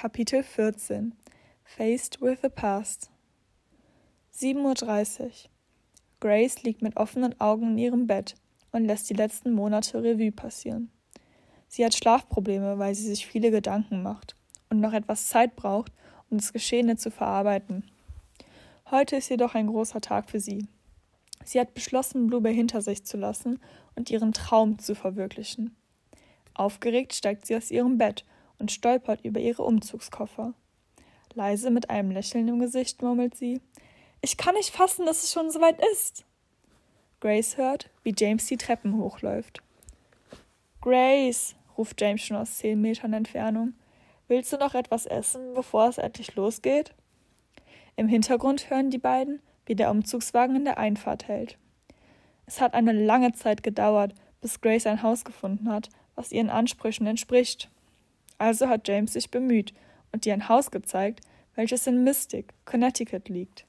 Kapitel 14 Faced with the Past 7.30 Uhr. Grace liegt mit offenen Augen in ihrem Bett und lässt die letzten Monate Revue passieren. Sie hat Schlafprobleme, weil sie sich viele Gedanken macht und noch etwas Zeit braucht, um das Geschehene zu verarbeiten. Heute ist jedoch ein großer Tag für sie. Sie hat beschlossen, Blueberry hinter sich zu lassen und ihren Traum zu verwirklichen. Aufgeregt steigt sie aus ihrem Bett und stolpert über ihre Umzugskoffer. Leise mit einem Lächeln im Gesicht murmelt sie Ich kann nicht fassen, dass es schon soweit ist. Grace hört, wie James die Treppen hochläuft. Grace, ruft James schon aus zehn Metern Entfernung. Willst du noch etwas essen, bevor es endlich losgeht? Im Hintergrund hören die beiden, wie der Umzugswagen in der Einfahrt hält. Es hat eine lange Zeit gedauert, bis Grace ein Haus gefunden hat, was ihren Ansprüchen entspricht. Also hat James sich bemüht und ihr ein Haus gezeigt, welches in Mystic, Connecticut liegt.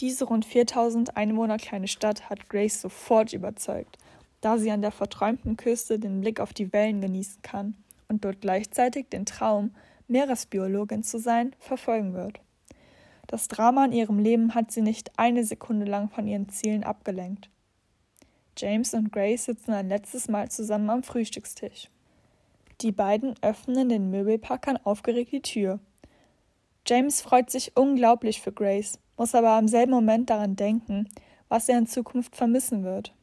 Diese rund 4000 Einwohner kleine Stadt hat Grace sofort überzeugt, da sie an der verträumten Küste den Blick auf die Wellen genießen kann und dort gleichzeitig den Traum, Meeresbiologin zu sein, verfolgen wird. Das Drama in ihrem Leben hat sie nicht eine Sekunde lang von ihren Zielen abgelenkt. James und Grace sitzen ein letztes Mal zusammen am Frühstückstisch. Die beiden öffnen den Möbelpackern aufgeregt die Tür. James freut sich unglaublich für Grace, muss aber im selben Moment daran denken, was er in Zukunft vermissen wird.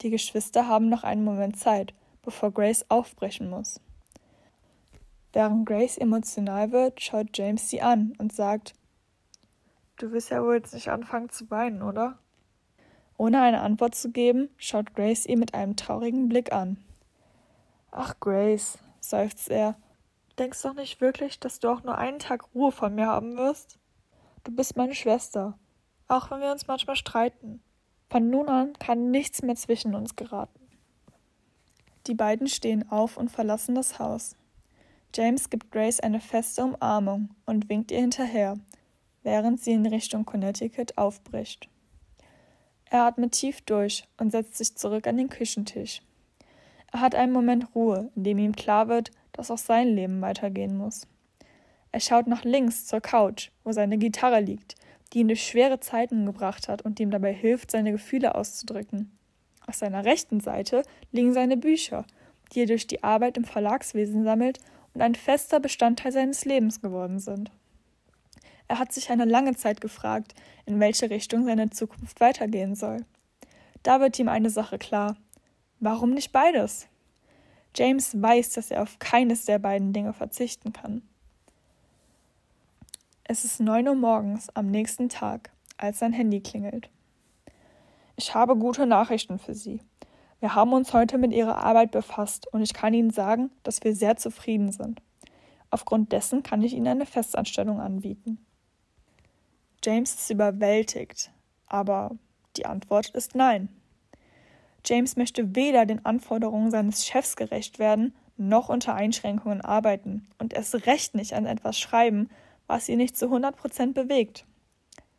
Die Geschwister haben noch einen Moment Zeit, bevor Grace aufbrechen muss. Während Grace emotional wird, schaut James sie an und sagt Du wirst ja wohl jetzt nicht anfangen zu weinen, oder? Ohne eine Antwort zu geben, schaut Grace ihn mit einem traurigen Blick an. Ach, Grace, seufzt er, denkst doch nicht wirklich, dass du auch nur einen Tag Ruhe von mir haben wirst? Du bist meine Schwester, auch wenn wir uns manchmal streiten. Von nun an kann nichts mehr zwischen uns geraten. Die beiden stehen auf und verlassen das Haus. James gibt Grace eine feste Umarmung und winkt ihr hinterher, während sie in Richtung Connecticut aufbricht. Er atmet tief durch und setzt sich zurück an den Küchentisch. Er hat einen Moment Ruhe, in dem ihm klar wird, dass auch sein Leben weitergehen muss. Er schaut nach links zur Couch, wo seine Gitarre liegt, die ihn durch schwere Zeiten gebracht hat und ihm dabei hilft, seine Gefühle auszudrücken. Auf seiner rechten Seite liegen seine Bücher, die er durch die Arbeit im Verlagswesen sammelt und ein fester Bestandteil seines Lebens geworden sind. Er hat sich eine lange Zeit gefragt, in welche Richtung seine Zukunft weitergehen soll. Da wird ihm eine Sache klar. Warum nicht beides? James weiß, dass er auf keines der beiden Dinge verzichten kann. Es ist neun Uhr morgens am nächsten Tag, als sein Handy klingelt. Ich habe gute Nachrichten für Sie. Wir haben uns heute mit Ihrer Arbeit befasst und ich kann Ihnen sagen, dass wir sehr zufrieden sind. Aufgrund dessen kann ich Ihnen eine Festanstellung anbieten. James ist überwältigt, aber die Antwort ist nein. James möchte weder den Anforderungen seines Chefs gerecht werden, noch unter Einschränkungen arbeiten und erst recht nicht an etwas schreiben, was ihn nicht zu 100 Prozent bewegt.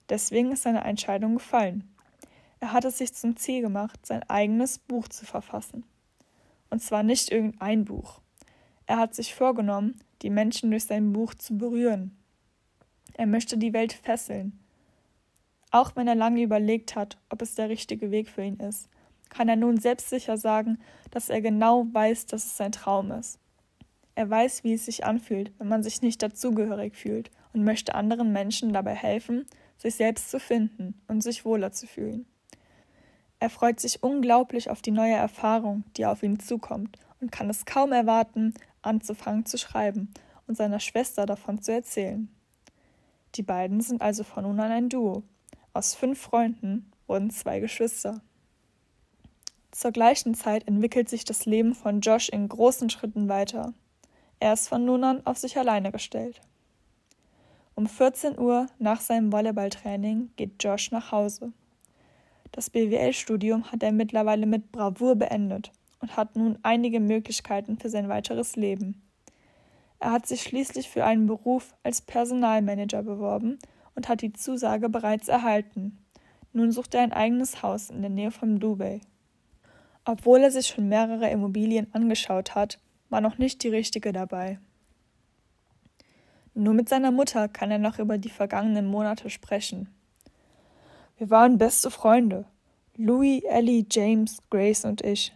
Deswegen ist seine Entscheidung gefallen. Er hat es sich zum Ziel gemacht, sein eigenes Buch zu verfassen. Und zwar nicht irgendein Buch. Er hat sich vorgenommen, die Menschen durch sein Buch zu berühren, er möchte die Welt fesseln. Auch wenn er lange überlegt hat, ob es der richtige Weg für ihn ist, kann er nun selbstsicher sagen, dass er genau weiß, dass es sein Traum ist. Er weiß, wie es sich anfühlt, wenn man sich nicht dazugehörig fühlt und möchte anderen Menschen dabei helfen, sich selbst zu finden und sich wohler zu fühlen. Er freut sich unglaublich auf die neue Erfahrung, die auf ihn zukommt, und kann es kaum erwarten, anzufangen zu schreiben und seiner Schwester davon zu erzählen. Die beiden sind also von nun an ein Duo. Aus fünf Freunden wurden zwei Geschwister. Zur gleichen Zeit entwickelt sich das Leben von Josh in großen Schritten weiter. Er ist von nun an auf sich alleine gestellt. Um 14 Uhr nach seinem Volleyballtraining geht Josh nach Hause. Das BWL-Studium hat er mittlerweile mit Bravour beendet und hat nun einige Möglichkeiten für sein weiteres Leben. Er hat sich schließlich für einen Beruf als Personalmanager beworben und hat die Zusage bereits erhalten. Nun sucht er ein eigenes Haus in der Nähe von Bay. Obwohl er sich schon mehrere Immobilien angeschaut hat, war noch nicht die richtige dabei. Nur mit seiner Mutter kann er noch über die vergangenen Monate sprechen. Wir waren beste Freunde. Louis, Ellie, James, Grace und ich.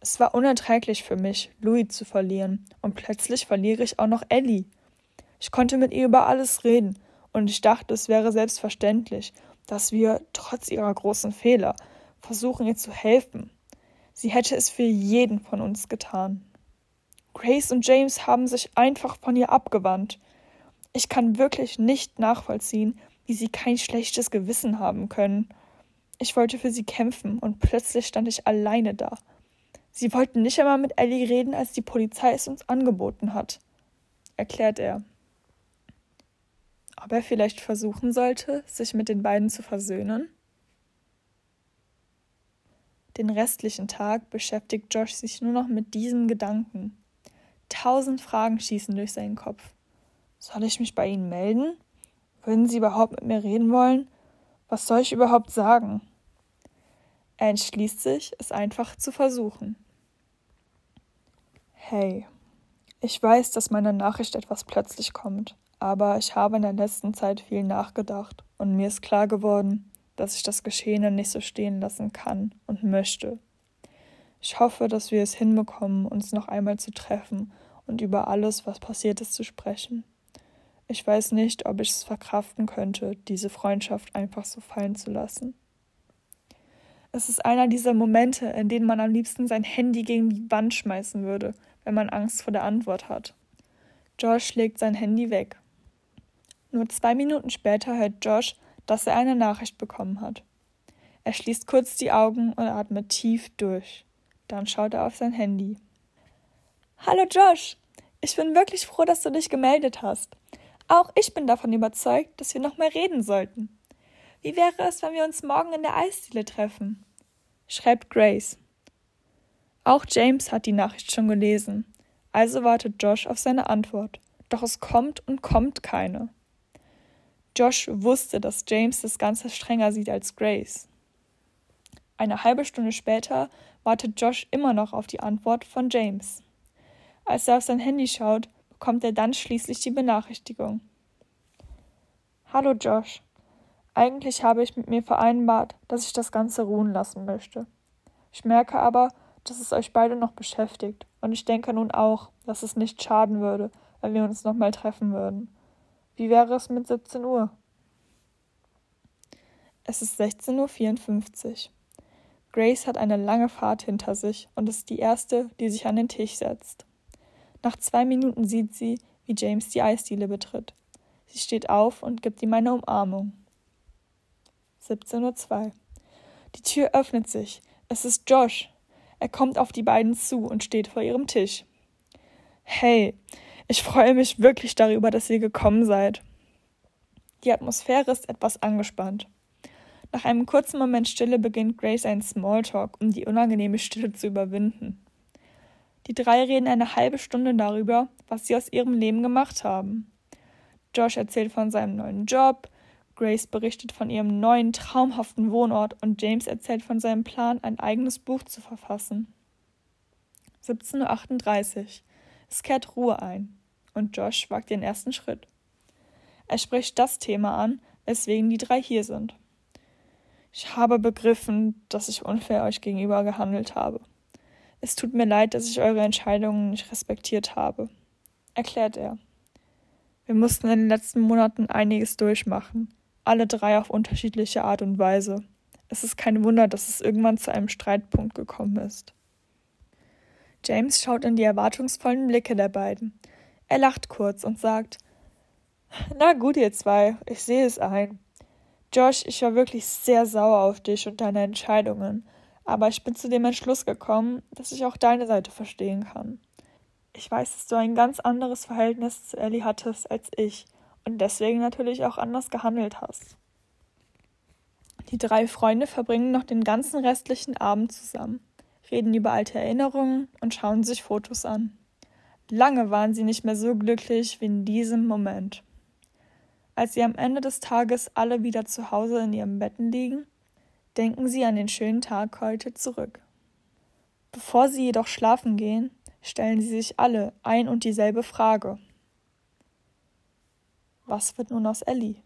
Es war unerträglich für mich, Louis zu verlieren, und plötzlich verliere ich auch noch Ellie. Ich konnte mit ihr über alles reden, und ich dachte, es wäre selbstverständlich, dass wir, trotz ihrer großen Fehler, versuchen ihr zu helfen. Sie hätte es für jeden von uns getan. Grace und James haben sich einfach von ihr abgewandt. Ich kann wirklich nicht nachvollziehen, wie sie kein schlechtes Gewissen haben können. Ich wollte für sie kämpfen und plötzlich stand ich alleine da. Sie wollten nicht einmal mit Ellie reden, als die Polizei es uns angeboten hat, erklärt er. Ob er vielleicht versuchen sollte, sich mit den beiden zu versöhnen? Den restlichen Tag beschäftigt Josh sich nur noch mit diesem Gedanken. Tausend Fragen schießen durch seinen Kopf. Soll ich mich bei Ihnen melden? Würden Sie überhaupt mit mir reden wollen? Was soll ich überhaupt sagen? Er entschließt sich, es einfach zu versuchen. Hey, ich weiß, dass meine Nachricht etwas plötzlich kommt, aber ich habe in der letzten Zeit viel nachgedacht und mir ist klar geworden, dass ich das Geschehene nicht so stehen lassen kann und möchte. Ich hoffe, dass wir es hinbekommen, uns noch einmal zu treffen und über alles, was passiert ist, zu sprechen. Ich weiß nicht, ob ich es verkraften könnte, diese Freundschaft einfach so fallen zu lassen. Es ist einer dieser Momente, in denen man am liebsten sein Handy gegen die Wand schmeißen würde, wenn man Angst vor der Antwort hat. Josh legt sein Handy weg. Nur zwei Minuten später hört Josh, dass er eine Nachricht bekommen hat. Er schließt kurz die Augen und atmet tief durch. Dann schaut er auf sein Handy. Hallo Josh, ich bin wirklich froh, dass du dich gemeldet hast. Auch ich bin davon überzeugt, dass wir noch mal reden sollten. Wie wäre es, wenn wir uns morgen in der Eisdiele treffen? Schreibt Grace. Auch James hat die Nachricht schon gelesen, also wartet Josh auf seine Antwort. Doch es kommt und kommt keine. Josh wusste, dass James das Ganze strenger sieht als Grace. Eine halbe Stunde später wartet Josh immer noch auf die Antwort von James. Als er auf sein Handy schaut, bekommt er dann schließlich die Benachrichtigung. Hallo Josh. Eigentlich habe ich mit mir vereinbart, dass ich das Ganze ruhen lassen möchte. Ich merke aber, dass es euch beide noch beschäftigt, und ich denke nun auch, dass es nicht schaden würde, wenn wir uns nochmal treffen würden. Wie wäre es mit 17 Uhr? Es ist 16.54 Uhr. Grace hat eine lange Fahrt hinter sich und ist die erste, die sich an den Tisch setzt. Nach zwei Minuten sieht sie, wie James die Eisdiele betritt. Sie steht auf und gibt ihm eine Umarmung. 17.02 Uhr. Die Tür öffnet sich. Es ist Josh. Er kommt auf die beiden zu und steht vor ihrem Tisch. Hey, ich freue mich wirklich darüber, dass ihr gekommen seid. Die Atmosphäre ist etwas angespannt. Nach einem kurzen Moment Stille beginnt Grace einen Smalltalk, um die unangenehme Stille zu überwinden. Die drei reden eine halbe Stunde darüber, was sie aus ihrem Leben gemacht haben. Josh erzählt von seinem neuen Job, Grace berichtet von ihrem neuen traumhaften Wohnort und James erzählt von seinem Plan, ein eigenes Buch zu verfassen. 17.38 Uhr. Es kehrt Ruhe ein und Josh wagt den ersten Schritt. Er spricht das Thema an, weswegen die drei hier sind. Ich habe begriffen, dass ich unfair euch gegenüber gehandelt habe. Es tut mir leid, dass ich eure Entscheidungen nicht respektiert habe, erklärt er. Wir mussten in den letzten Monaten einiges durchmachen, alle drei auf unterschiedliche Art und Weise. Es ist kein Wunder, dass es irgendwann zu einem Streitpunkt gekommen ist. James schaut in die erwartungsvollen Blicke der beiden. Er lacht kurz und sagt Na gut, ihr zwei, ich sehe es ein. Josh, ich war wirklich sehr sauer auf dich und deine Entscheidungen, aber ich bin zu dem Entschluss gekommen, dass ich auch deine Seite verstehen kann. Ich weiß, dass du ein ganz anderes Verhältnis zu Ellie hattest als ich und deswegen natürlich auch anders gehandelt hast. Die drei Freunde verbringen noch den ganzen restlichen Abend zusammen, reden über alte Erinnerungen und schauen sich Fotos an. Lange waren sie nicht mehr so glücklich wie in diesem Moment. Als sie am Ende des Tages alle wieder zu Hause in ihren Betten liegen, denken sie an den schönen Tag heute zurück. Bevor sie jedoch schlafen gehen, stellen sie sich alle ein und dieselbe Frage. Was wird nun aus Ellie?